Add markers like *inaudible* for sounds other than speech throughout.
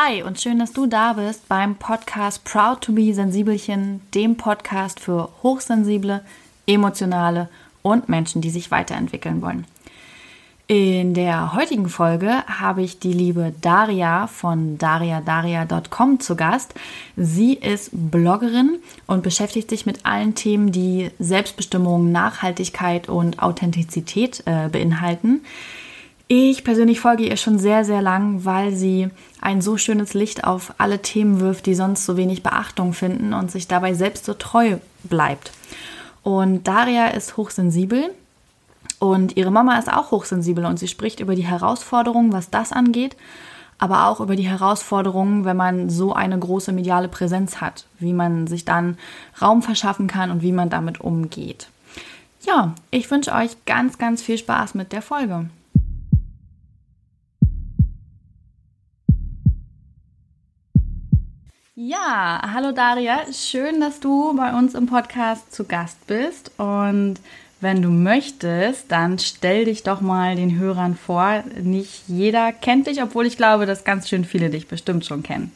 Hi und schön, dass du da bist beim Podcast Proud to be Sensibelchen, dem Podcast für hochsensible, emotionale und Menschen, die sich weiterentwickeln wollen. In der heutigen Folge habe ich die liebe Daria von dariadaria.com zu Gast. Sie ist Bloggerin und beschäftigt sich mit allen Themen, die Selbstbestimmung, Nachhaltigkeit und Authentizität äh, beinhalten. Ich persönlich folge ihr schon sehr, sehr lang, weil sie ein so schönes Licht auf alle Themen wirft, die sonst so wenig Beachtung finden und sich dabei selbst so treu bleibt. Und Daria ist hochsensibel und ihre Mama ist auch hochsensibel und sie spricht über die Herausforderungen, was das angeht, aber auch über die Herausforderungen, wenn man so eine große mediale Präsenz hat, wie man sich dann Raum verschaffen kann und wie man damit umgeht. Ja, ich wünsche euch ganz, ganz viel Spaß mit der Folge. Ja, hallo Daria, schön, dass du bei uns im Podcast zu Gast bist. Und wenn du möchtest, dann stell dich doch mal den Hörern vor. Nicht jeder kennt dich, obwohl ich glaube, dass ganz schön viele dich bestimmt schon kennen.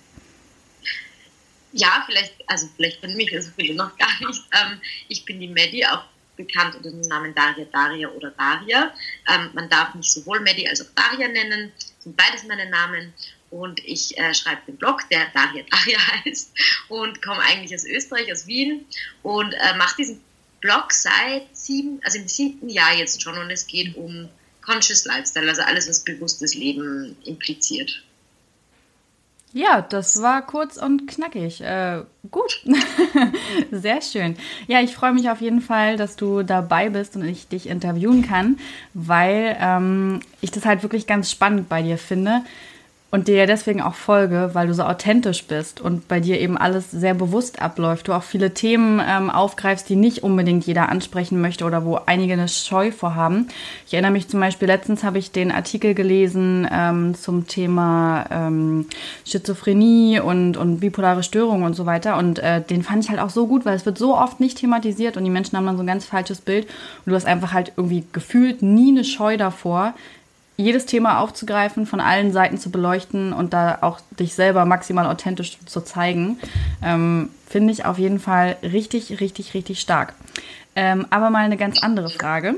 Ja, vielleicht, also vielleicht kennen mich so viele noch gar nicht. Ähm, ich bin die Maddie, auch bekannt unter dem Namen Daria, Daria oder Daria. Ähm, man darf mich sowohl Maddie als auch Daria nennen, sind beides meine Namen und ich äh, schreibe den Blog, der Daria Daria *laughs* heißt und komme eigentlich aus Österreich, aus Wien und äh, mache diesen Blog seit sieben, also im siebten Jahr jetzt schon und es geht um Conscious Lifestyle, also alles, was bewusstes Leben impliziert. Ja, das war kurz und knackig. Äh, gut, *laughs* sehr schön. Ja, ich freue mich auf jeden Fall, dass du dabei bist und ich dich interviewen kann, weil ähm, ich das halt wirklich ganz spannend bei dir finde und dir ja deswegen auch folge, weil du so authentisch bist und bei dir eben alles sehr bewusst abläuft. Du auch viele Themen ähm, aufgreifst, die nicht unbedingt jeder ansprechen möchte oder wo einige eine Scheu vorhaben. Ich erinnere mich zum Beispiel, letztens habe ich den Artikel gelesen ähm, zum Thema ähm, Schizophrenie und, und bipolare Störungen und so weiter. Und äh, den fand ich halt auch so gut, weil es wird so oft nicht thematisiert und die Menschen haben dann so ein ganz falsches Bild. Und du hast einfach halt irgendwie gefühlt nie eine Scheu davor, jedes Thema aufzugreifen, von allen Seiten zu beleuchten und da auch dich selber maximal authentisch zu zeigen, ähm, finde ich auf jeden Fall richtig, richtig, richtig stark. Ähm, aber mal eine ganz andere Frage.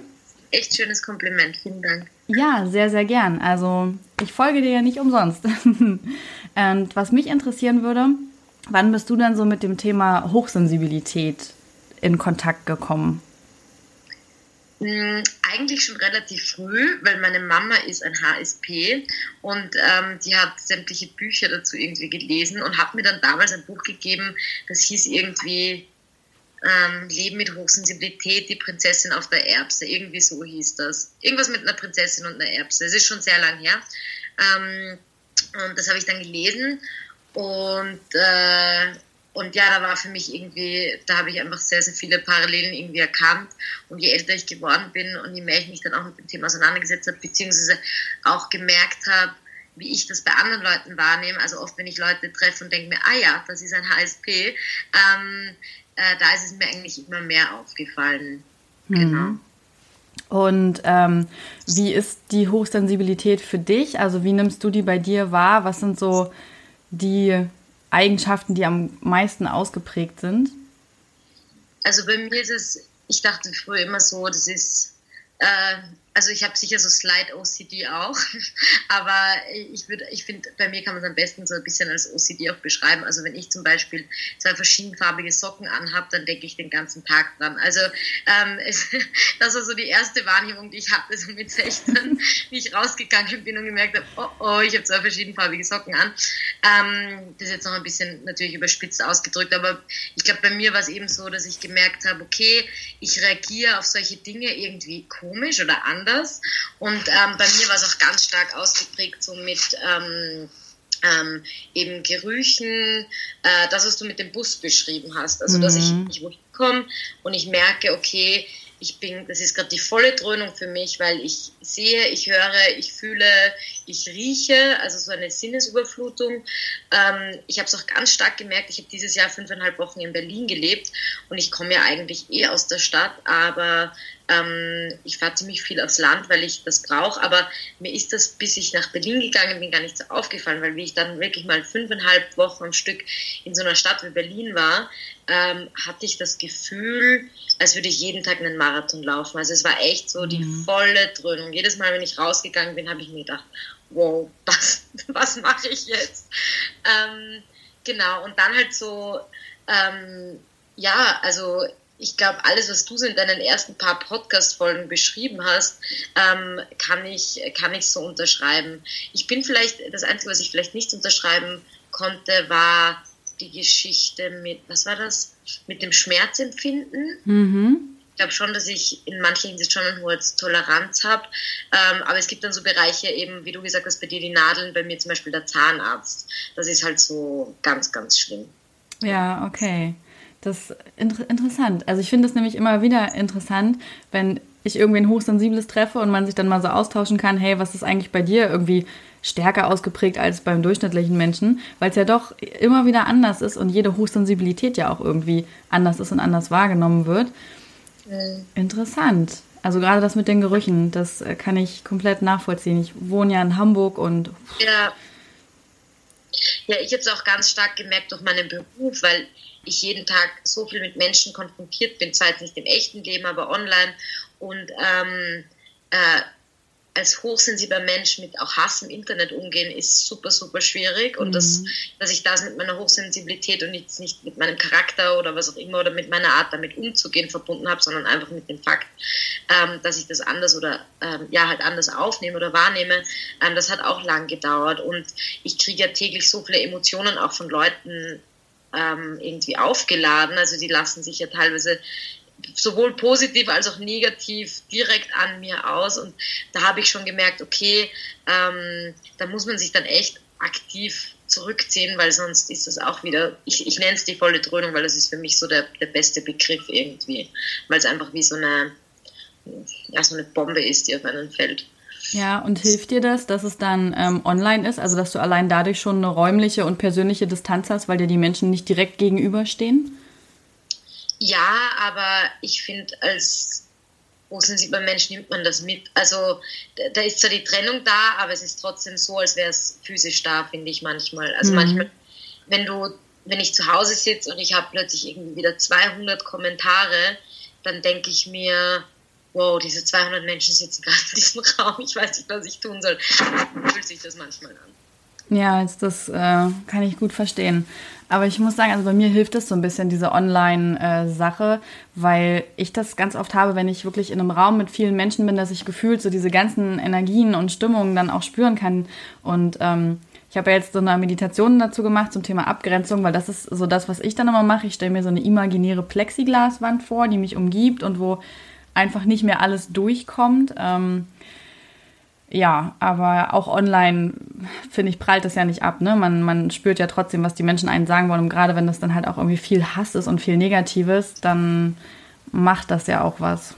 Echt schönes Kompliment, vielen Dank. Ja, sehr, sehr gern. Also ich folge dir ja nicht umsonst. *laughs* und was mich interessieren würde, wann bist du denn so mit dem Thema Hochsensibilität in Kontakt gekommen? Hm, eigentlich schon relativ früh, weil meine Mama ist ein HSP und ähm, die hat sämtliche Bücher dazu irgendwie gelesen und hat mir dann damals ein Buch gegeben, das hieß irgendwie ähm, Leben mit Hochsensibilität, die Prinzessin auf der Erbse, irgendwie so hieß das. Irgendwas mit einer Prinzessin und einer Erbse, es ist schon sehr lang her. Ähm, und das habe ich dann gelesen und äh, und ja, da war für mich irgendwie, da habe ich einfach sehr, sehr viele Parallelen irgendwie erkannt. Und je älter ich geworden bin und je mehr ich mich dann auch mit dem Thema auseinandergesetzt habe, beziehungsweise auch gemerkt habe, wie ich das bei anderen Leuten wahrnehme. Also oft, wenn ich Leute treffe und denke mir, ah ja, das ist ein HSP, ähm, äh, da ist es mir eigentlich immer mehr aufgefallen. Mhm. Genau. Und ähm, wie ist die Hochsensibilität für dich? Also wie nimmst du die bei dir wahr? Was sind so die Eigenschaften, die am meisten ausgeprägt sind? Also bei mir ist es, ich dachte früher immer so, das ist äh, also ich habe sicher so Slide-OCD auch, *laughs* aber ich würde, ich finde, bei mir kann man es am besten so ein bisschen als OCD auch beschreiben. Also wenn ich zum Beispiel zwei verschiedenfarbige Socken anhabe, dann denke ich den ganzen Tag dran. Also ähm, *laughs* es, das war so die erste Wahrnehmung, die ich hatte, so mit 16, *laughs* wie ich rausgegangen bin und gemerkt habe, oh, oh ich habe zwei verschiedenfarbige Socken an. Ähm, das ist jetzt noch ein bisschen natürlich überspitzt ausgedrückt, aber ich glaube, bei mir war es eben so, dass ich gemerkt habe, okay, ich reagiere auf solche Dinge irgendwie komisch oder anders anders. Und ähm, bei mir war es auch ganz stark ausgeprägt so mit ähm, ähm, eben Gerüchen, äh, das, was du mit dem Bus beschrieben hast. Also, dass ich nicht mhm. wohin komme und ich merke, okay, ich bin, das ist gerade die volle Dröhnung für mich, weil ich sehe, ich höre, ich fühle, ich rieche, also so eine Sinnesüberflutung. Ähm, ich habe es auch ganz stark gemerkt, ich habe dieses Jahr fünfeinhalb Wochen in Berlin gelebt und ich komme ja eigentlich eh aus der Stadt, aber Ähm, ich fahre ziemlich viel aufs Land, weil ich das brauche, aber mir ist das, bis ich nach Berlin gegangen bin, gar nicht so aufgefallen, weil wie ich dann wirklich mal fünfeinhalb Wochen am Stück in so einer Stadt wie Berlin war, ähm, hatte ich das Gefühl, als würde ich jeden Tag einen Marathon laufen. Also es war echt so die mhm. volle Dröhnung. Jedes Mal, wenn ich rausgegangen bin, habe ich mir gedacht, wow, *laughs* was, was mache ich jetzt? Ähm, genau, und dann halt so, ähm, ja, also ich glaube, alles, was du so in deinen ersten paar Podcast-Folgen beschrieben hast, ähm, kann, ich, kann ich so unterschreiben. Ich bin vielleicht, das Einzige, was ich vielleicht nicht unterschreiben konnte, war die Geschichte mit, was war das? Mit dem Schmerzempfinden. Mhm. Ich glaube schon, dass ich in manchen Hinsicht schon eine hohe Toleranz habe. Ähm, aber es gibt dann so Bereiche, eben, wie du gesagt hast, bei dir die Nadeln, bei mir zum Beispiel der Zahnarzt. Das ist halt so ganz, ganz schlimm. Ja, okay. Das ist inter interessant. Also ich finde es nämlich immer wieder interessant, wenn ich irgendwie ein Hochsensibles treffe und man sich dann mal so austauschen kann, hey, was ist eigentlich bei dir irgendwie stärker ausgeprägt als beim durchschnittlichen Menschen, weil es ja doch immer wieder anders ist und jede Hochsensibilität ja auch irgendwie anders ist und anders wahrgenommen wird. Mhm. Interessant. Also gerade das mit den Gerüchen, das äh, kann ich komplett nachvollziehen. Ich wohne ja in Hamburg und. Ja. Ja, ich habe es auch ganz stark gemerkt durch meinen Beruf, weil ich jeden Tag so viel mit Menschen konfrontiert bin, zwar jetzt nicht im echten Leben, aber online. Und ähm, äh, als hochsensibler Mensch mit auch Hass im Internet umgehen, ist super, super schwierig. Und mhm. das, dass ich das mit meiner Hochsensibilität und jetzt nicht mit meinem Charakter oder was auch immer oder mit meiner Art damit umzugehen verbunden habe, sondern einfach mit dem Fakt, ähm, dass ich das anders oder ähm, ja halt anders aufnehme oder wahrnehme, ähm, das hat auch lang gedauert. Und ich kriege ja täglich so viele Emotionen auch von Leuten ähm, irgendwie aufgeladen. Also die lassen sich ja teilweise sowohl positiv als auch negativ direkt an mir aus. Und da habe ich schon gemerkt, okay, ähm, da muss man sich dann echt aktiv zurückziehen, weil sonst ist es auch wieder, ich, ich nenne es die volle Dröhnung, weil das ist für mich so der, der beste Begriff irgendwie, weil es einfach wie so eine, ja, so eine Bombe ist, die auf einen fällt. Ja, und hilft dir das, dass es dann ähm, online ist, also dass du allein dadurch schon eine räumliche und persönliche Distanz hast, weil dir die Menschen nicht direkt gegenüberstehen? Ja, aber ich finde, als hochsensibler Mensch nimmt man das mit. Also da ist zwar die Trennung da, aber es ist trotzdem so, als wäre es physisch da, finde ich manchmal. Also mhm. manchmal, wenn du, wenn ich zu Hause sitze und ich habe plötzlich irgendwie wieder 200 Kommentare, dann denke ich mir, wow, diese 200 Menschen sitzen gerade in diesem *laughs* Raum, ich weiß nicht, was ich tun soll. Fühlt sich das manchmal an. Ja, das äh, kann ich gut verstehen. Aber ich muss sagen, also bei mir hilft es so ein bisschen, diese Online-Sache, weil ich das ganz oft habe, wenn ich wirklich in einem Raum mit vielen Menschen bin, dass ich gefühlt so diese ganzen Energien und Stimmungen dann auch spüren kann. Und ähm, ich habe ja jetzt so eine Meditation dazu gemacht zum Thema Abgrenzung, weil das ist so das, was ich dann immer mache. Ich stelle mir so eine imaginäre Plexiglaswand vor, die mich umgibt und wo einfach nicht mehr alles durchkommt. Ähm, ja, aber auch online, finde ich, prallt das ja nicht ab. Ne? Man, man spürt ja trotzdem, was die Menschen einen sagen wollen. Und gerade wenn das dann halt auch irgendwie viel Hass ist und viel Negatives, dann macht das ja auch was.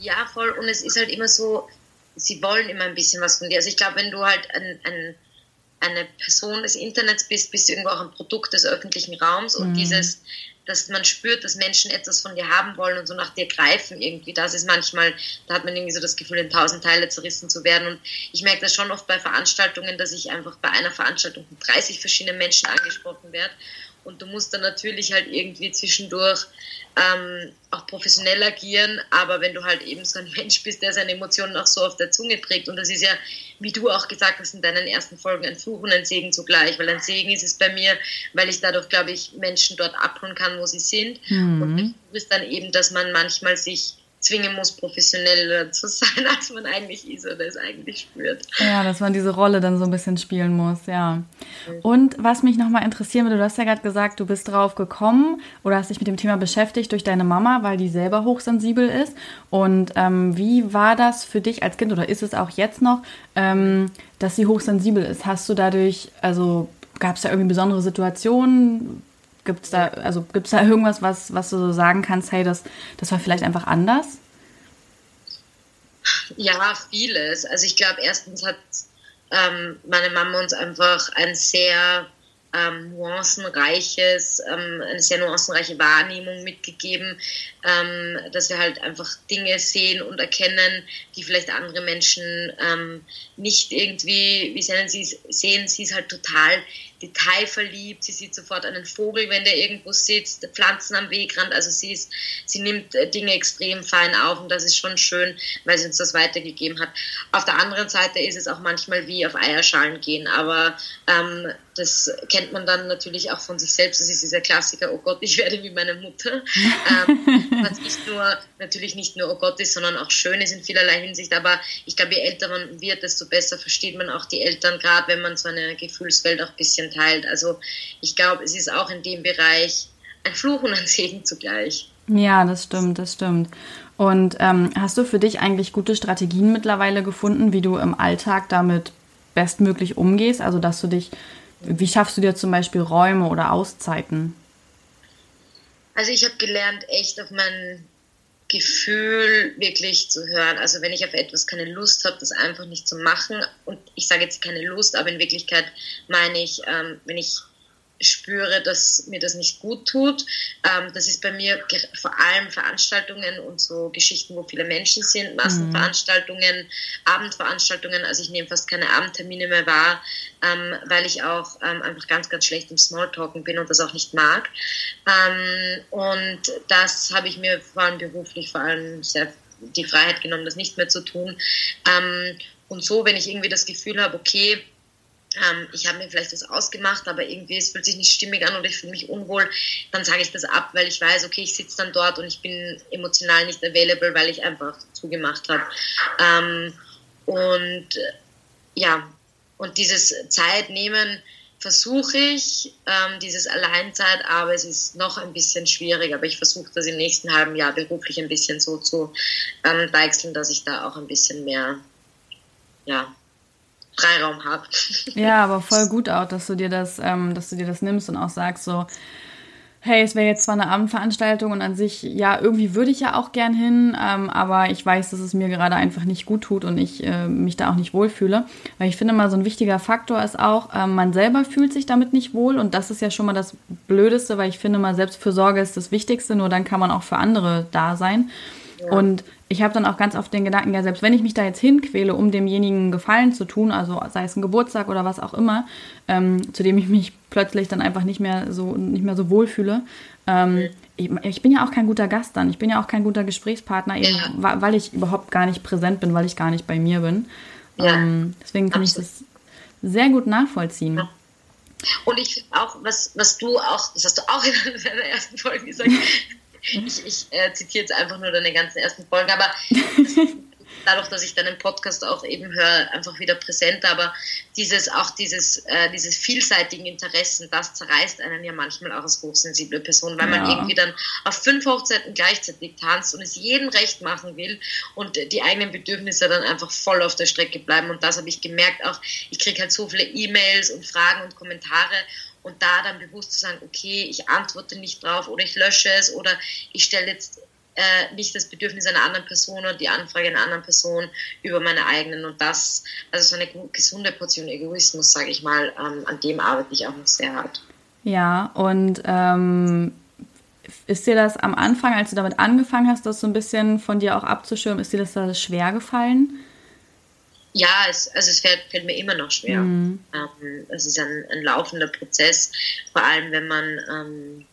Ja, voll. Und es ist halt immer so, sie wollen immer ein bisschen was von dir. Also ich glaube, wenn du halt ein, ein, eine Person des Internets bist, bist du irgendwo auch ein Produkt des öffentlichen Raums. Und mhm. dieses dass man spürt, dass Menschen etwas von dir haben wollen und so nach dir greifen irgendwie. Das ist manchmal, da hat man irgendwie so das Gefühl, in tausend Teile zerrissen zu werden. Und ich merke das schon oft bei Veranstaltungen, dass ich einfach bei einer Veranstaltung mit 30 verschiedenen Menschen angesprochen werde. Und du musst dann natürlich halt irgendwie zwischendurch ähm, auch professionell agieren, aber wenn du halt eben so ein *laughs* Mensch bist, der seine Emotionen auch so auf der Zunge trägt, und das ist ja, wie du auch gesagt hast in deinen ersten Folgen, ein Fluch und ein Segen zugleich, weil ein Segen ist es bei mir, weil ich dadurch, glaube ich, Menschen dort abholen kann, wo sie sind. Mhm. Und ein Fluch ist dann eben, dass man manchmal sich zwingen muss, professioneller zu sein, *laughs* als man eigentlich ist oder es eigentlich spürt. Ja, dass man diese Rolle dann so ein bisschen spielen muss, ja. Und was mich nochmal interessieren würde, du hast ja gerade gesagt, du bist drauf gekommen oder hast dich mit dem Thema beschäftigt durch deine Mama, weil die selber hochsensibel ist. Und ähm, wie war das für dich als Kind oder ist es auch jetzt noch, ähm, dass sie hochsensibel ist? Hast du dadurch, also gab es da irgendwie besondere Situationen? Gibt es da, also gibt's da irgendwas, was, was du so sagen kannst, hey, das, das war vielleicht einfach anders? Ja, vieles. Also ich glaube, erstens hat ähm, meine Mama uns einfach ein sehr ähm, nuancenreiches, ähm, eine sehr nuancenreiche Wahrnehmung mitgegeben, ähm, dass wir halt einfach Dinge sehen und erkennen, die vielleicht andere Menschen ähm, nicht irgendwie, wie sehen sie es, sehen sie es halt total detailverliebt. Sie sieht sofort einen Vogel, wenn der irgendwo sitzt, Pflanzen am Wegrand. Also sie, ist, sie nimmt äh, Dinge extrem fein auf und das ist schon schön, weil sie uns das weitergegeben hat. Auf der anderen Seite ist es auch manchmal wie auf Eierschalen gehen, aber ähm, das kennt man dann natürlich auch von sich selbst. Das ist dieser Klassiker, oh Gott, ich werde wie meine Mutter. *laughs* ähm, was nicht nur, natürlich nicht nur oh Gott ist, sondern auch schön ist in vielerlei Hinsicht. Aber ich glaube, je älter man wird, desto besser versteht man auch die Eltern, gerade wenn man so eine Gefühlswelt auch ein bisschen teilt. Also ich glaube, es ist auch in dem Bereich ein Fluch und ein Segen zugleich. Ja, das stimmt, das stimmt. Und ähm, hast du für dich eigentlich gute Strategien mittlerweile gefunden, wie du im Alltag damit bestmöglich umgehst? Also, dass du dich wie schaffst du dir zum Beispiel Räume oder Auszeiten? Also ich habe gelernt, echt auf mein Gefühl wirklich zu hören. Also wenn ich auf etwas keine Lust habe, das einfach nicht zu machen. Und ich sage jetzt keine Lust, aber in Wirklichkeit meine ich, ähm, wenn ich spüre, dass mir das nicht gut tut. Ähm, das ist bei mir vor allem Veranstaltungen und so Geschichten, wo viele Menschen sind, Massenveranstaltungen, mhm. Abendveranstaltungen. Also ich nehme fast keine Abendtermine mehr wahr, ähm, weil ich auch ähm, einfach ganz, ganz schlecht im Smalltalken bin und das auch nicht mag. Und das habe ich mir vor allem beruflich vor allem sehr die Freiheit genommen, das nicht mehr zu tun. Und so, wenn ich irgendwie das Gefühl habe, okay, ähm, ich habe mir vielleicht das ausgemacht, aber irgendwie es fühlt sich nicht stimmig an und ich fühle mich unwohl, dann sage ich das ab, weil ich weiß, okay, ich sitze dann dort und ich bin emotional nicht available, weil ich einfach zugemacht habe. Ähm, und äh, ja, und dieses Zeit nehmen versuche ich, ähm, dieses Alleinzeit, aber es ist noch ein bisschen schwierig, aber ich versuche das im nächsten halben Jahr beruflich ein bisschen so zu ähm, deichseln, dass ich da auch ein bisschen mehr, ja, Freiraum habe. *laughs* Ja, aber voll gut auch, dass du dir das, ähm, dass du dir das nimmst und auch sagst so, hey, es wäre jetzt zwar eine Abendveranstaltung und an sich, ja, irgendwie würde ich ja auch gern hin, ähm, aber ich weiß, dass es mir gerade einfach nicht gut tut und ich äh, mich da auch nicht wohlfühle. Weil ich finde mal, so ein wichtiger Faktor ist auch, äh, man selber fühlt sich damit nicht wohl und das ist ja schon mal das Blödeste, weil ich finde mal, Selbstfürsorge ist das Wichtigste, nur dann kann man auch für andere da sein. Ja. Und ich habe dann auch ganz oft den Gedanken, ja, selbst wenn ich mich da jetzt hinquäle, um demjenigen Gefallen zu tun, also sei es ein Geburtstag oder was auch immer, ähm, zu dem ich mich plötzlich dann einfach nicht mehr so nicht mehr so wohlfühle. Ähm, ich, ich, bin ja auch kein guter Gast dann, ich bin ja auch kein guter Gesprächspartner, ja. weil ich überhaupt gar nicht präsent bin, weil ich gar nicht bei mir bin. Ja. Ähm, deswegen kann Absolut. ich das sehr gut nachvollziehen. Ja. Und ich finde auch, was, was du auch, das hast du auch *laughs* in deiner ersten Folge gesagt, ich, ich äh, zitiere jetzt einfach nur deine ganzen ersten Folgen, aber *laughs* dadurch, dass ich deinen Podcast auch eben höre, einfach wieder präsent, aber dieses, auch dieses, äh, dieses vielseitigen Interessen, das zerreißt einen ja manchmal auch als hochsensible Person, weil ja. man irgendwie dann auf fünf Hochzeiten gleichzeitig tanzt und es jedem recht machen will und die eigenen Bedürfnisse dann einfach voll auf der Strecke bleiben. Und das habe ich gemerkt auch, ich kriege halt so viele E-Mails und Fragen und Kommentare und da dann bewusst zu sagen, okay, ich antworte nicht drauf oder ich lösche es oder ich stelle jetzt äh, nicht das Bedürfnis einer anderen Person oder die Anfrage einer anderen Person über meine eigenen und das, also so eine gesunde Portion Egoismus, sage ich mal, ähm, an dem arbeite ich auch noch sehr hart. Ja, und ähm, ist dir das am Anfang, als du damit angefangen hast, das so ein bisschen von dir auch abzuschirmen, ist dir das da schwer gefallen? Ja, es, also es fällt, fällt, mir immer noch schwer. Mhm. Ähm, es ist ein, ein, laufender Prozess, vor allem wenn man ähm,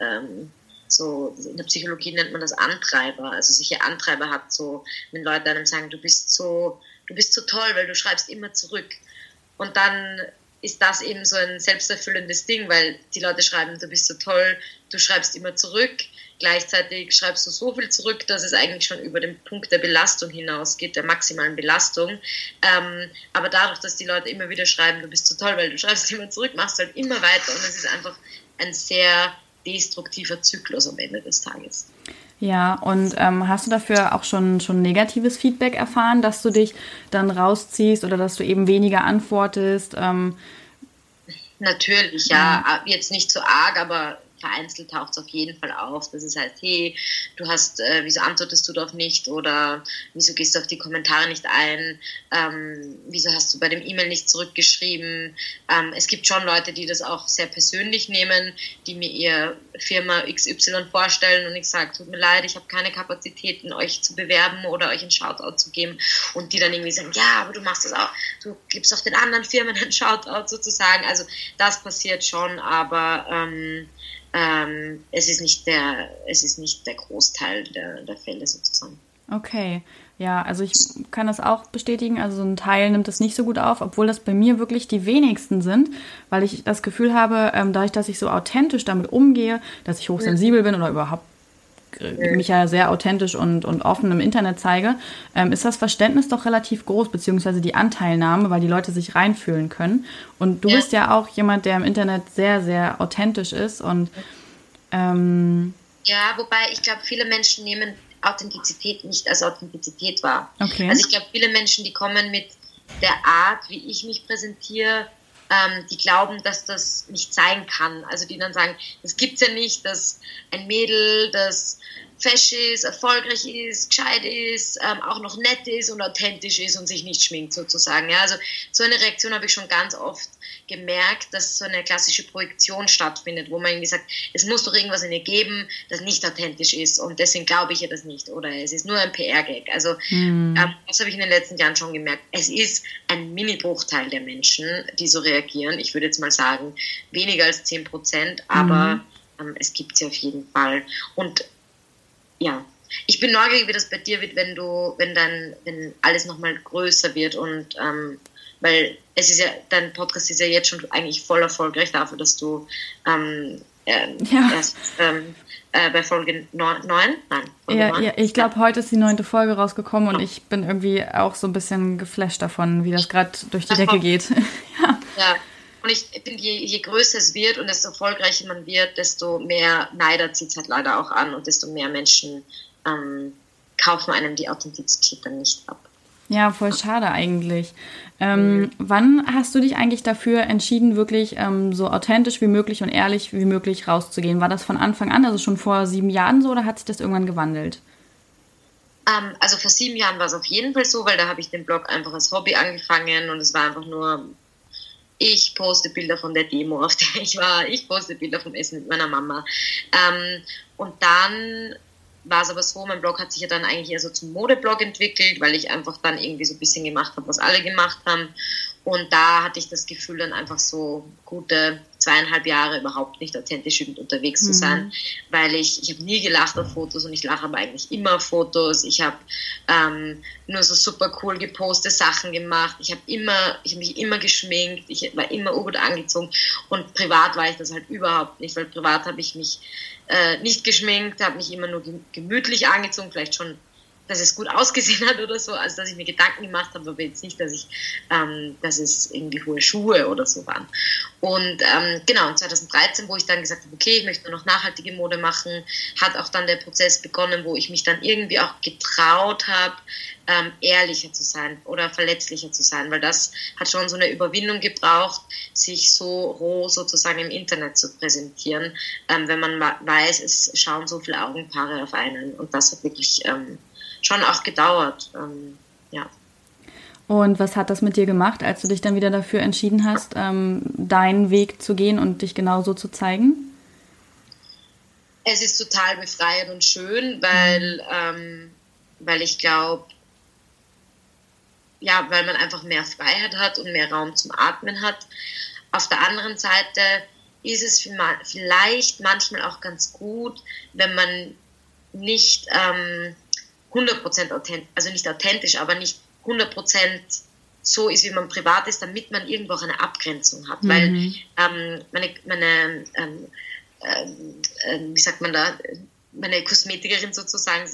ähm, so, in der Psychologie nennt man das Antreiber, also solche Antreiber hat, so, wenn Leute einem sagen, du bist so, du bist so toll, weil du schreibst immer zurück. Und dann ist das eben so ein selbsterfüllendes Ding, weil die Leute schreiben, du bist so toll, du schreibst immer zurück. Gleichzeitig schreibst du so viel zurück, dass es eigentlich schon über den Punkt der Belastung hinausgeht, der maximalen Belastung. Ähm, aber dadurch, dass die Leute immer wieder schreiben, du bist so toll, weil du schreibst immer zurück, machst du halt immer weiter und es ist einfach ein sehr destruktiver Zyklus am Ende des Tages. Ja, und ähm, hast du dafür auch schon, schon negatives Feedback erfahren, dass du dich dann rausziehst oder dass du eben weniger antwortest? Ähm, Natürlich, ja. ja. Jetzt nicht so arg, aber vereinzelt taucht es auf jeden Fall auf, dass es heißt, hey, du hast, äh, wieso antwortest du doch nicht? Oder wieso gehst du auf die Kommentare nicht ein, ähm, wieso hast du bei dem E-Mail nicht zurückgeschrieben. Ähm, es gibt schon Leute, die das auch sehr persönlich nehmen, die mir ihr Firma XY vorstellen und ich sage, tut mir leid, ich habe keine Kapazitäten, euch zu bewerben oder euch einen Shoutout zu geben. Und die dann irgendwie sagen, ja, aber du machst das auch, du gibst auch den anderen Firmen einen Shoutout sozusagen. Also das passiert schon, aber ähm, ähm, es, ist nicht der, es ist nicht der Großteil der, der Fälle sozusagen. Okay, ja, also ich kann das auch bestätigen. Also so ein Teil nimmt das nicht so gut auf, obwohl das bei mir wirklich die wenigsten sind, weil ich das Gefühl habe, ähm, dadurch, dass ich so authentisch damit umgehe, dass ich hochsensibel bin oder überhaupt mich ja sehr authentisch und, und offen im Internet zeige, ähm, ist das Verständnis doch relativ groß, beziehungsweise die Anteilnahme, weil die Leute sich reinfühlen können. Und du ja. bist ja auch jemand, der im Internet sehr, sehr authentisch ist und ähm, ja, wobei ich glaube, viele Menschen nehmen Authentizität nicht als Authentizität wahr. Okay. Also ich glaube, viele Menschen, die kommen mit der Art, wie ich mich präsentiere, ähm, die glauben, dass das nicht sein kann. Also die dann sagen, das gibt's ja nicht, dass ein Mädel, das fesch ist, erfolgreich ist, gescheit ist, ähm, auch noch nett ist und authentisch ist und sich nicht schminkt sozusagen. Ja, also so eine Reaktion habe ich schon ganz oft gemerkt, dass so eine klassische Projektion stattfindet, wo man irgendwie sagt, es muss doch irgendwas in ihr geben, das nicht authentisch ist und deswegen glaube ich ihr das nicht oder es ist nur ein PR-Gag. Also mhm. ähm, das habe ich in den letzten Jahren schon gemerkt. Es ist ein Mini-Bruchteil der Menschen, die so reagieren. Ich würde jetzt mal sagen, weniger als 10 Prozent, aber mhm. ähm, es gibt sie auf jeden Fall. Und ja, ich bin neugierig, wie das bei dir wird, wenn du, wenn dann, wenn alles nochmal größer wird und ähm, weil es ist ja, dein Podcast ist ja jetzt schon eigentlich voll erfolgreich dafür, dass du ähm, äh, ja. erst ähm, äh, bei Folge 9, nein, Folge ja, 9. ja, ich glaube, heute ist die neunte Folge rausgekommen und ich bin irgendwie auch so ein bisschen geflasht davon, wie das gerade durch die Decke geht. *laughs* ja. ja. Und ich finde, je, je größer es wird und desto erfolgreicher man wird, desto mehr Neider zieht es halt leider auch an und desto mehr Menschen ähm, kaufen einem die Authentizität dann nicht ab. Ja, voll schade eigentlich. Ähm, mhm. Wann hast du dich eigentlich dafür entschieden, wirklich ähm, so authentisch wie möglich und ehrlich wie möglich rauszugehen? War das von Anfang an, also schon vor sieben Jahren so, oder hat sich das irgendwann gewandelt? Ähm, also vor sieben Jahren war es auf jeden Fall so, weil da habe ich den Blog einfach als Hobby angefangen und es war einfach nur ich poste Bilder von der Demo, auf der ich war, ich poste Bilder vom Essen mit meiner Mama. Ähm, und dann war es aber so, mein Blog hat sich ja dann eigentlich eher so zum Modeblog entwickelt, weil ich einfach dann irgendwie so ein bisschen gemacht habe, was alle gemacht haben. Und da hatte ich das Gefühl, dann einfach so gute zweieinhalb Jahre überhaupt nicht authentisch unterwegs zu sein, mhm. weil ich, ich habe nie gelacht auf Fotos und ich lache aber eigentlich immer auf Fotos. Ich habe ähm, nur so super cool gepostet Sachen gemacht. Ich habe immer, ich habe mich immer geschminkt, ich war immer gut angezogen und privat war ich das halt überhaupt nicht, weil privat habe ich mich äh, nicht geschminkt, habe mich immer nur gemütlich angezogen, vielleicht schon dass es gut *laughs* ausgesehen hat oder so, also dass ich mir Gedanken gemacht habe, aber jetzt nicht, dass ich, ähm, dass es irgendwie hohe Schuhe oder so waren. Und ähm, genau, 2013, wo ich dann gesagt habe, okay, ich möchte nur noch nachhaltige Mode machen, hat auch dann der Prozess begonnen, wo ich mich dann irgendwie auch getraut habe, ähm, ehrlicher zu sein oder verletzlicher zu sein, weil das hat schon so eine Überwindung gebraucht, sich so roh sozusagen im Internet zu präsentieren, ähm, wenn man weiß, es schauen so viele Augenpaare auf einen und das hat wirklich ähm, schon auch gedauert. Ähm, ja. Und was hat das mit dir gemacht, als du dich dann wieder dafür entschieden hast, ähm, deinen Weg zu gehen und dich genauso zu zeigen? Es ist total befreiend und schön, weil, ähm, weil ich glaube, ja, weil man einfach mehr Freiheit hat und mehr Raum zum Atmen hat. Auf der anderen Seite ist es vielleicht manchmal auch ganz gut, wenn man nicht ähm, 100% authentisch, also nicht authentisch, aber nicht 100% so ist, wie man privat ist, damit man irgendwo auch eine Abgrenzung hat. Mhm. Weil ähm, meine, meine ähm, ähm wie sagt man da, meine Kosmetikerin sozusagen,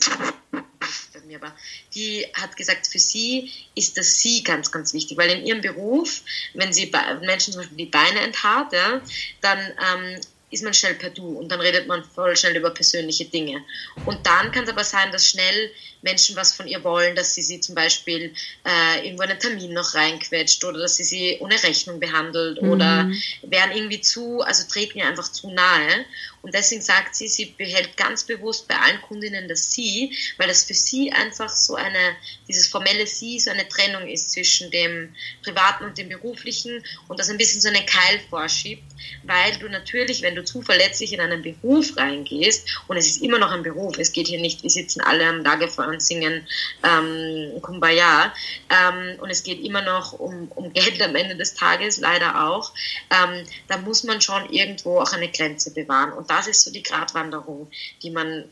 mir aber, die hat gesagt, für sie ist das Sie ganz, ganz wichtig, weil in ihrem Beruf, wenn sie Menschen zum Beispiel die Beine enthaart, ja, dann ähm, ist man schnell per Du und dann redet man voll schnell über persönliche Dinge. Und dann kann es aber sein, dass schnell Menschen was von ihr wollen, dass sie sie zum Beispiel äh, irgendwo einen Termin noch reinquetscht oder dass sie sie ohne Rechnung behandelt mhm. oder werden irgendwie zu, also treten ihr einfach zu nahe. Und deswegen sagt sie, sie behält ganz bewusst bei allen Kundinnen das Sie, weil das für sie einfach so eine, dieses formelle Sie, so eine Trennung ist zwischen dem Privaten und dem Beruflichen und das ein bisschen so einen Keil vorschiebt, weil du natürlich, wenn du zu verletzlich in einen Beruf reingehst, und es ist immer noch ein Beruf, es geht hier nicht, wir sitzen alle am Lagerfeuer und singen ähm, Kumbaya, ähm, und es geht immer noch um, um Geld am Ende des Tages, leider auch, ähm, da muss man schon irgendwo auch eine Grenze bewahren. Und das ist so die Gratwanderung, die man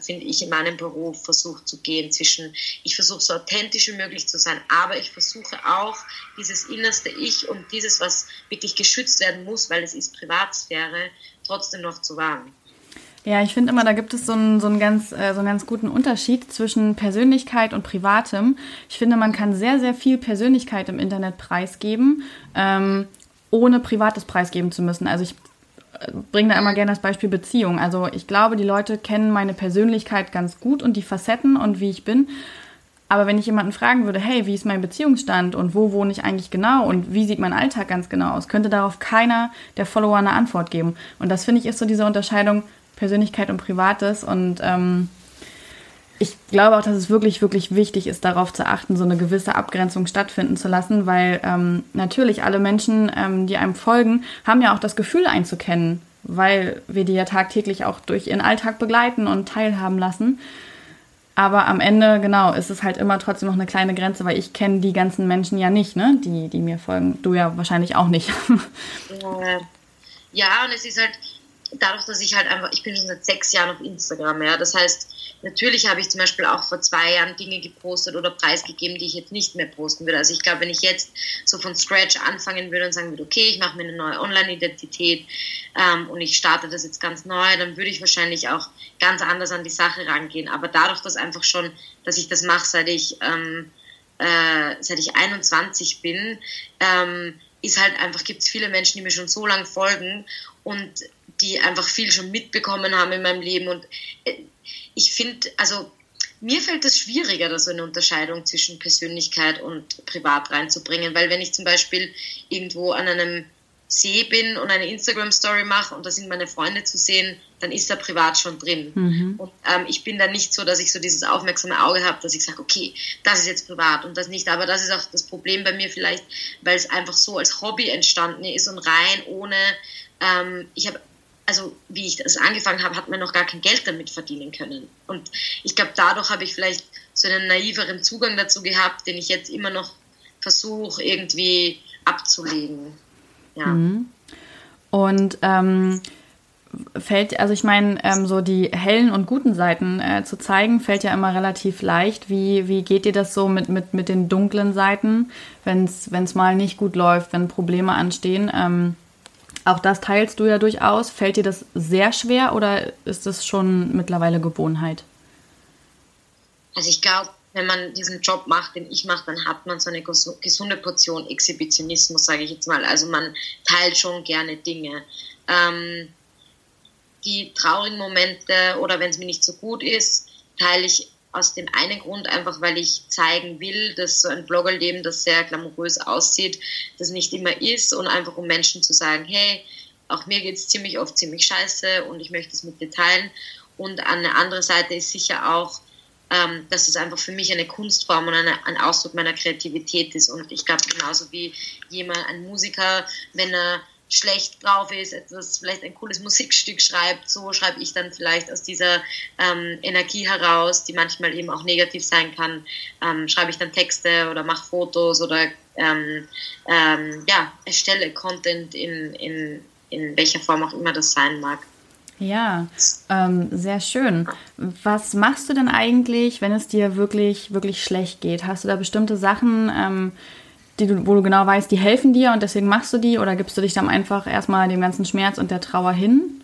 finde ich, in meinem Beruf versucht zu gehen zwischen, ich versuche so authentisch wie möglich zu sein, aber ich versuche auch dieses innerste Ich und dieses, was wirklich geschützt werden muss, weil es ist Privatsphäre, trotzdem noch zu wahren. Ja, ich finde immer, da gibt es so einen, so, einen ganz, äh, so einen ganz guten Unterschied zwischen Persönlichkeit und Privatem. Ich finde, man kann sehr, sehr viel Persönlichkeit im Internet preisgeben, ähm, ohne Privates preisgeben zu müssen. Also ich bringe da immer gerne das Beispiel Beziehung. Also ich glaube, die Leute kennen meine Persönlichkeit ganz gut und die Facetten und wie ich bin. Aber wenn ich jemanden fragen würde, hey, wie ist mein Beziehungsstand und wo wohne ich eigentlich genau und wie sieht mein Alltag ganz genau aus, könnte darauf keiner der Follower eine Antwort geben. Und das finde ich ist so diese Unterscheidung Persönlichkeit und Privates. Und ähm, ich glaube auch, dass es wirklich, wirklich wichtig ist, darauf zu achten, so eine gewisse Abgrenzung stattfinden zu lassen, weil ähm, natürlich alle Menschen, ähm, die einem folgen, haben ja auch das Gefühl einzukennen, weil wir die ja tagtäglich auch durch ihren Alltag begleiten und teilhaben lassen. Aber am Ende, genau, ist es halt immer trotzdem noch eine kleine Grenze, weil ich kenne die ganzen Menschen ja nicht, ne, die, die mir folgen. Du ja wahrscheinlich auch nicht. *laughs* ja, und es ist halt dadurch, dass ich halt einfach, ich bin schon seit sechs Jahren auf Instagram, ja, das heißt, Natürlich habe ich zum Beispiel auch vor zwei Jahren Dinge gepostet oder preisgegeben, die ich jetzt nicht mehr posten würde. Also ich glaube, wenn ich jetzt so von Scratch anfangen würde und sagen würde, okay, ich mache mir eine neue Online-Identität ähm, und ich starte das jetzt ganz neu, dann würde ich wahrscheinlich auch ganz anders an die Sache rangehen. Aber dadurch, dass einfach schon, dass ich das mache, seit ich ähm, äh, seit ich 21 bin, ähm, ist halt einfach, gibt es viele Menschen, die mir schon so lange folgen und die einfach viel schon mitbekommen haben in meinem Leben und äh, ich finde, also mir fällt es schwieriger, da so eine Unterscheidung zwischen Persönlichkeit und Privat reinzubringen, weil wenn ich zum Beispiel irgendwo an einem See bin und eine Instagram-Story mache und da sind meine Freunde zu sehen, dann ist da privat schon drin. Mhm. Und ähm, ich bin da nicht so, dass ich so dieses aufmerksame Auge habe, dass ich sage, okay, das ist jetzt privat und das nicht. Aber das ist auch das Problem bei mir vielleicht, weil es einfach so als Hobby entstanden ist und rein ohne, ähm, ich habe also wie ich das angefangen habe, hat man noch gar kein Geld damit verdienen können. Und ich glaube, dadurch habe ich vielleicht so einen naiveren Zugang dazu gehabt, den ich jetzt immer noch versuche irgendwie abzulegen. Ja. Mhm. Und ähm, fällt, also ich meine, ähm, so die hellen und guten Seiten äh, zu zeigen, fällt ja immer relativ leicht. Wie, wie geht dir das so mit, mit, mit den dunklen Seiten, wenn es mal nicht gut läuft, wenn Probleme anstehen? Ähm, auch das teilst du ja durchaus. Fällt dir das sehr schwer oder ist das schon mittlerweile Gewohnheit? Also ich glaube, wenn man diesen Job macht, den ich mache, dann hat man so eine gesunde Portion Exhibitionismus, sage ich jetzt mal. Also man teilt schon gerne Dinge. Ähm, die traurigen Momente oder wenn es mir nicht so gut ist, teile ich aus dem einen Grund einfach, weil ich zeigen will, dass so ein Bloggerleben, das sehr glamourös aussieht, das nicht immer ist und einfach um Menschen zu sagen, hey, auch mir geht es ziemlich oft ziemlich scheiße und ich möchte es mit dir teilen. Und an der anderen Seite ist sicher auch, ähm, dass es einfach für mich eine Kunstform und eine, ein Ausdruck meiner Kreativität ist. Und ich glaube, genauso wie jemand, ein Musiker, wenn er schlecht drauf ist, etwas, vielleicht ein cooles *laughs* Musikstück schreibt, so schreibe ich dann vielleicht aus dieser ähm, Energie heraus, die manchmal eben auch negativ sein kann, ähm, schreibe ich dann Texte oder mache Fotos oder ähm, ähm, ja, erstelle Content in, in, in welcher Form auch immer das sein mag. Ja, ähm, sehr schön. Was machst du denn eigentlich, wenn es dir wirklich, wirklich schlecht geht? Hast du da bestimmte Sachen, ähm, die du, wo du genau weißt, die helfen dir und deswegen machst du die oder gibst du dich dann einfach erstmal dem ganzen Schmerz und der Trauer hin?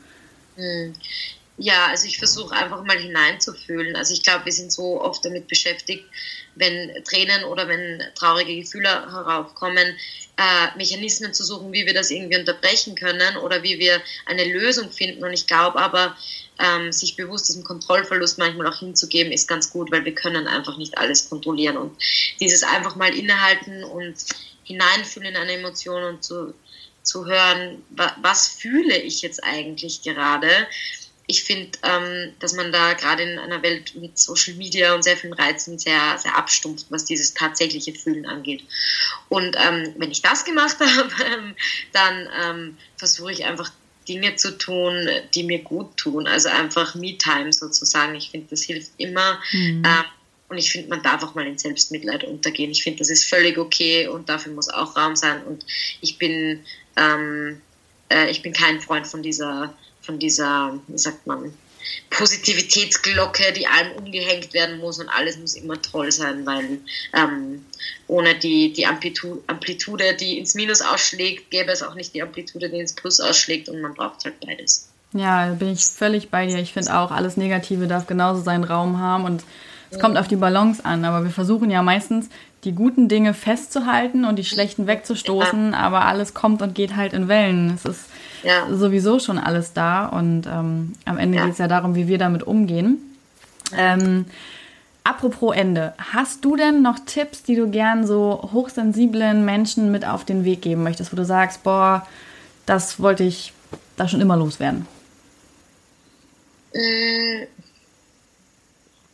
Ja, also ich versuche einfach mal hineinzufühlen. Also ich glaube, wir sind so oft damit beschäftigt, wenn Tränen oder wenn traurige Gefühle heraufkommen, äh, Mechanismen zu suchen, wie wir das irgendwie unterbrechen können oder wie wir eine Lösung finden. Und ich glaube aber, ähm, sich bewusst diesem Kontrollverlust manchmal auch hinzugeben, ist ganz gut, weil wir können einfach nicht alles kontrollieren. Und dieses einfach mal innehalten und hineinfühlen in eine Emotion und zu, zu hören, wa was fühle ich jetzt eigentlich gerade, ich finde, ähm, dass man da gerade in einer Welt mit Social Media und sehr vielen Reizen sehr, sehr abstumpft, was dieses tatsächliche Fühlen angeht. Und ähm, wenn ich das gemacht *laughs* habe, ähm, dann ähm, versuche ich einfach Dinge zu tun, die mir gut tun. Also einfach Me-Time sozusagen. Ich finde, das hilft immer. Mhm. Ähm, und ich finde, man darf auch mal in Selbstmitleid untergehen. Ich finde, das ist völlig okay und dafür muss auch Raum sein. Und ich bin, ähm, äh, ich bin kein Freund von dieser von dieser, wie sagt man, Positivitätsglocke, die allem umgehängt werden muss und alles muss immer toll sein, weil ähm, ohne die, die Amplitude, Amplitude, die ins Minus ausschlägt, gäbe es auch nicht die Amplitude, die ins Plus ausschlägt und man braucht halt beides. Ja, bin ich völlig bei dir. Ich finde auch, alles Negative darf genauso seinen Raum haben und es kommt auf die Balance an, aber wir versuchen ja meistens die guten Dinge festzuhalten und die schlechten wegzustoßen, aber alles kommt und geht halt in Wellen. Es ist ja. sowieso schon alles da und ähm, am Ende ja. geht es ja darum, wie wir damit umgehen. Ähm, apropos Ende, hast du denn noch Tipps, die du gern so hochsensiblen Menschen mit auf den Weg geben möchtest, wo du sagst, boah, das wollte ich da schon immer loswerden? Mm,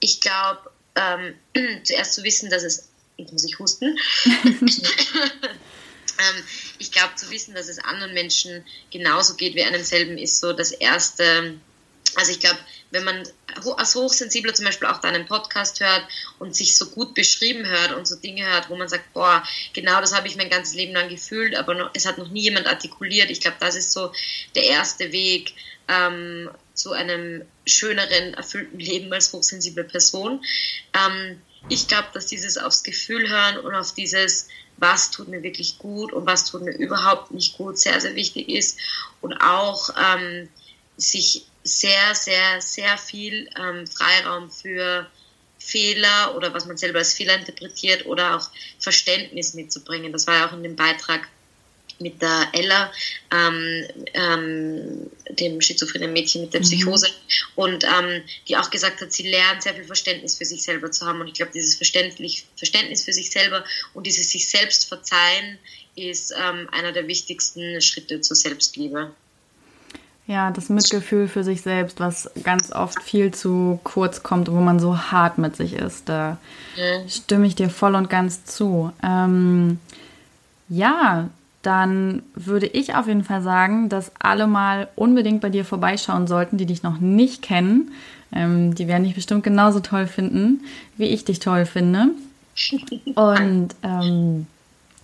ich glaube, ähm, *clears throat* zuerst zu wissen, dass es, jetzt muss ich husten, *laughs* *laughs* ich glaube, zu wissen, dass es anderen Menschen genauso geht wie einem selben, ist so das Erste. Also ich glaube, wenn man als Hochsensibler zum Beispiel auch deinen Podcast hört und sich so gut beschrieben hört und so Dinge hört, wo man sagt, boah, genau das habe ich mein ganzes Leben lang gefühlt, aber noch, es hat noch nie jemand artikuliert. Ich glaube, das ist so der erste Weg ähm, zu einem schöneren, erfüllten Leben als hochsensible Person. Ähm, ich glaube, dass dieses aufs Gefühl hören und auf dieses was tut mir wirklich gut und was tut mir überhaupt nicht gut, sehr, sehr wichtig ist. Und auch ähm, sich sehr, sehr, sehr viel ähm, Freiraum für Fehler oder was man selber als Fehler interpretiert oder auch Verständnis mitzubringen. Das war ja auch in dem Beitrag mit der Ella, ähm, ähm, dem schizophrenen Mädchen mit der mhm. Psychose, mhm. und ähm, die auch gesagt hat, sie lernt sehr viel Verständnis für sich selber zu haben. Und ich glaube, dieses Verständnis, Verständnis für sich selber und dieses sich selbst verzeihen ist ähm, einer der wichtigsten Schritte zur Selbstliebe. Ja, das Mitgefühl für sich selbst, was ganz oft viel zu kurz kommt, wo man so hart mit sich ist. Da ja. stimme ich dir voll und ganz zu. Ähm, ja, dann würde ich auf jeden Fall sagen, dass alle mal unbedingt bei dir vorbeischauen sollten, die dich noch nicht kennen. Ähm, die werden dich bestimmt genauso toll finden, wie ich dich toll finde. Und ähm,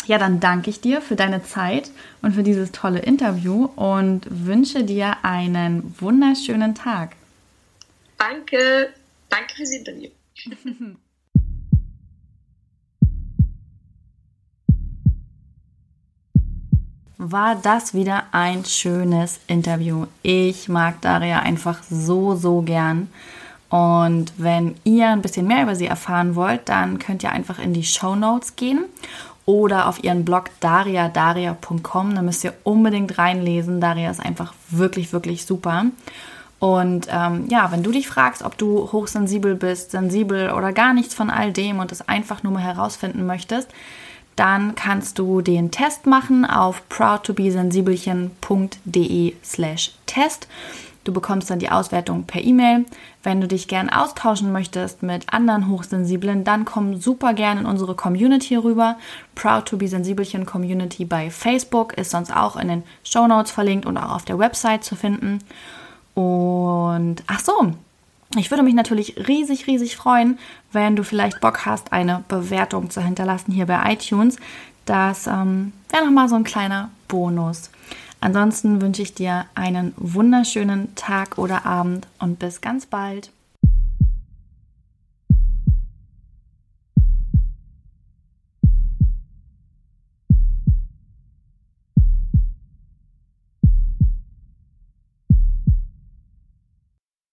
ja, dann danke ich dir für deine Zeit und für dieses tolle Interview und wünsche dir einen wunderschönen Tag. Danke, danke fürs Interview. *laughs* war das wieder ein schönes Interview. Ich mag Daria einfach so, so gern. Und wenn ihr ein bisschen mehr über sie erfahren wollt, dann könnt ihr einfach in die Show Notes gehen oder auf ihren Blog dariadaria.com. Da müsst ihr unbedingt reinlesen. Daria ist einfach wirklich, wirklich super. Und ähm, ja, wenn du dich fragst, ob du hochsensibel bist, sensibel oder gar nichts von all dem und es einfach nur mal herausfinden möchtest, dann kannst du den Test machen auf proudtobesensibelchen.de slash Test. Du bekommst dann die Auswertung per E-Mail. Wenn du dich gern austauschen möchtest mit anderen Hochsensiblen, dann komm super gern in unsere Community rüber. Proud to be Sensibelchen Community bei Facebook ist sonst auch in den Show Notes verlinkt und auch auf der Website zu finden. Und ach so, ich würde mich natürlich riesig, riesig freuen, wenn du vielleicht Bock hast, eine Bewertung zu hinterlassen hier bei iTunes. Das ähm, wäre nochmal so ein kleiner Bonus. Ansonsten wünsche ich dir einen wunderschönen Tag oder Abend und bis ganz bald.